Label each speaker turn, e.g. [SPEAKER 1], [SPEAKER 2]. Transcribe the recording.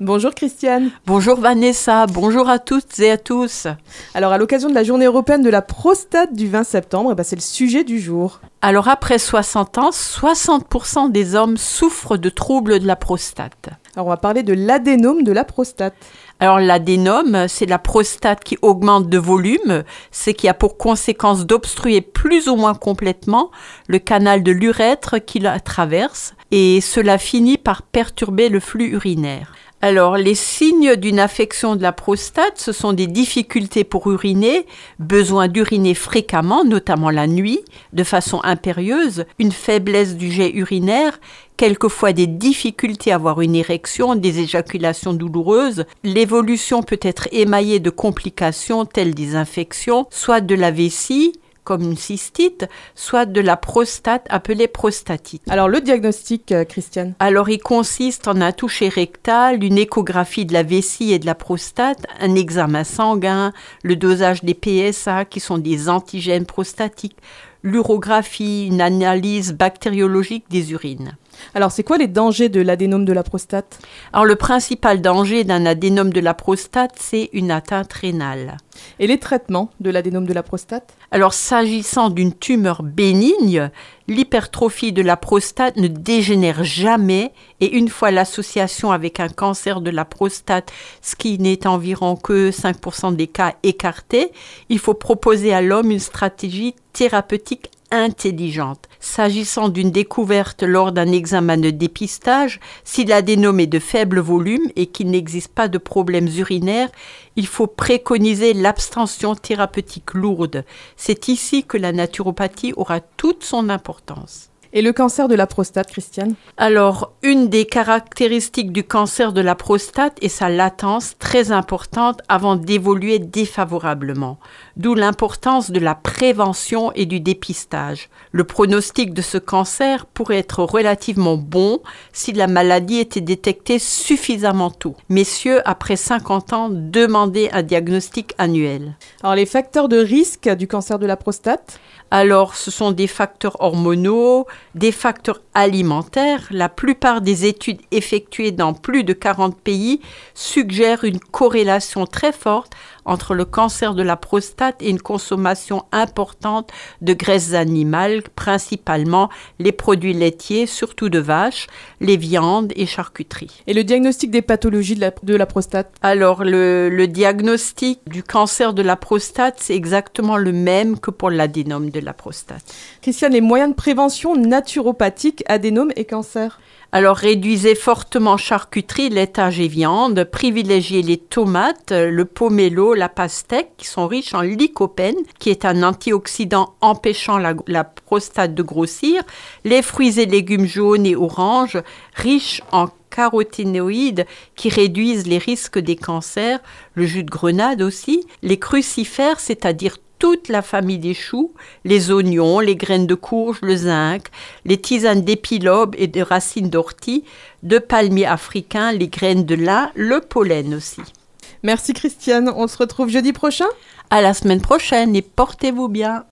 [SPEAKER 1] Bonjour Christiane.
[SPEAKER 2] Bonjour Vanessa, bonjour à toutes et à tous.
[SPEAKER 1] Alors à l'occasion de la journée européenne de la prostate du 20 septembre, eh ben, c'est le sujet du jour.
[SPEAKER 2] Alors après 60 ans, 60% des hommes souffrent de troubles de la prostate.
[SPEAKER 1] Alors on va parler de l'adénome de la prostate.
[SPEAKER 2] Alors l'adénome, c'est la prostate qui augmente de volume, c'est qui a pour conséquence d'obstruer plus ou moins complètement le canal de l'urètre qui la traverse et cela finit par perturber le flux urinaire. Alors, les signes d'une affection de la prostate, ce sont des difficultés pour uriner, besoin d'uriner fréquemment, notamment la nuit, de façon impérieuse, une faiblesse du jet urinaire, quelquefois des difficultés à avoir une érection, des éjaculations douloureuses. L'évolution peut être émaillée de complications telles des infections, soit de la vessie, comme une cystite, soit de la prostate appelée prostatite.
[SPEAKER 1] Alors le diagnostic, euh, Christiane?
[SPEAKER 2] Alors il consiste en un toucher rectal, une échographie de la vessie et de la prostate, un examen sanguin, le dosage des PSA qui sont des antigènes prostatiques, l'urographie, une analyse bactériologique des urines.
[SPEAKER 1] Alors, c'est quoi les dangers de l'adénome de la prostate?
[SPEAKER 2] Alors, le principal danger d'un adénome de la prostate, c'est une atteinte rénale.
[SPEAKER 1] Et les traitements de l'adénome de la prostate?
[SPEAKER 2] Alors, s'agissant d'une tumeur bénigne, l'hypertrophie de la prostate ne dégénère jamais et une fois l'association avec un cancer de la prostate, ce qui n'est environ que 5% des cas écartés, il faut proposer à l'homme une stratégie thérapeutique intelligente. S'agissant d'une découverte lors d'un examen de dépistage, si l'adénome est de faible volume et qu'il n'existe pas de problèmes urinaires, il faut préconiser l'abstention thérapeutique lourde. C'est ici que la naturopathie aura toute son importance.
[SPEAKER 1] Et le cancer de la prostate, Christiane?
[SPEAKER 2] Alors, une des caractéristiques du cancer de la prostate est sa latence très importante avant d'évoluer défavorablement, d'où l'importance de la prévention et du dépistage. Le pronostic de ce cancer pourrait être relativement bon si la maladie était détectée suffisamment tôt. Messieurs, après 50 ans, demandez un diagnostic annuel.
[SPEAKER 1] Alors, les facteurs de risque du cancer de la prostate?
[SPEAKER 2] Alors, ce sont des facteurs hormonaux, des facteurs alimentaires. La plupart des études effectuées dans plus de 40 pays suggèrent une corrélation très forte entre le cancer de la prostate et une consommation importante de graisses animales, principalement les produits laitiers, surtout de vaches, les viandes et charcuteries.
[SPEAKER 1] Et le diagnostic des pathologies de la, de la prostate?
[SPEAKER 2] Alors, le, le, diagnostic du cancer de la prostate, c'est exactement le même que pour l'adénome de la prostate.
[SPEAKER 1] Christiane, les moyens de prévention naturopathique, adénome et cancer
[SPEAKER 2] alors réduisez fortement charcuterie, laitage et viande, privilégiez les tomates, le pomelo, la pastèque qui sont riches en lycopène qui est un antioxydant empêchant la, la, prostate de grossir, les fruits et légumes jaunes et oranges riches en caroténoïdes qui réduisent les risques des cancers, le jus de grenade aussi, les crucifères, c'est-à-dire toute la famille des choux, les oignons, les graines de courge, le zinc, les tisanes d'épilobe et de racines d'ortie, de palmiers africains, les graines de lin, le pollen aussi.
[SPEAKER 1] Merci Christiane, on se retrouve jeudi prochain?
[SPEAKER 2] À la semaine prochaine et portez-vous bien.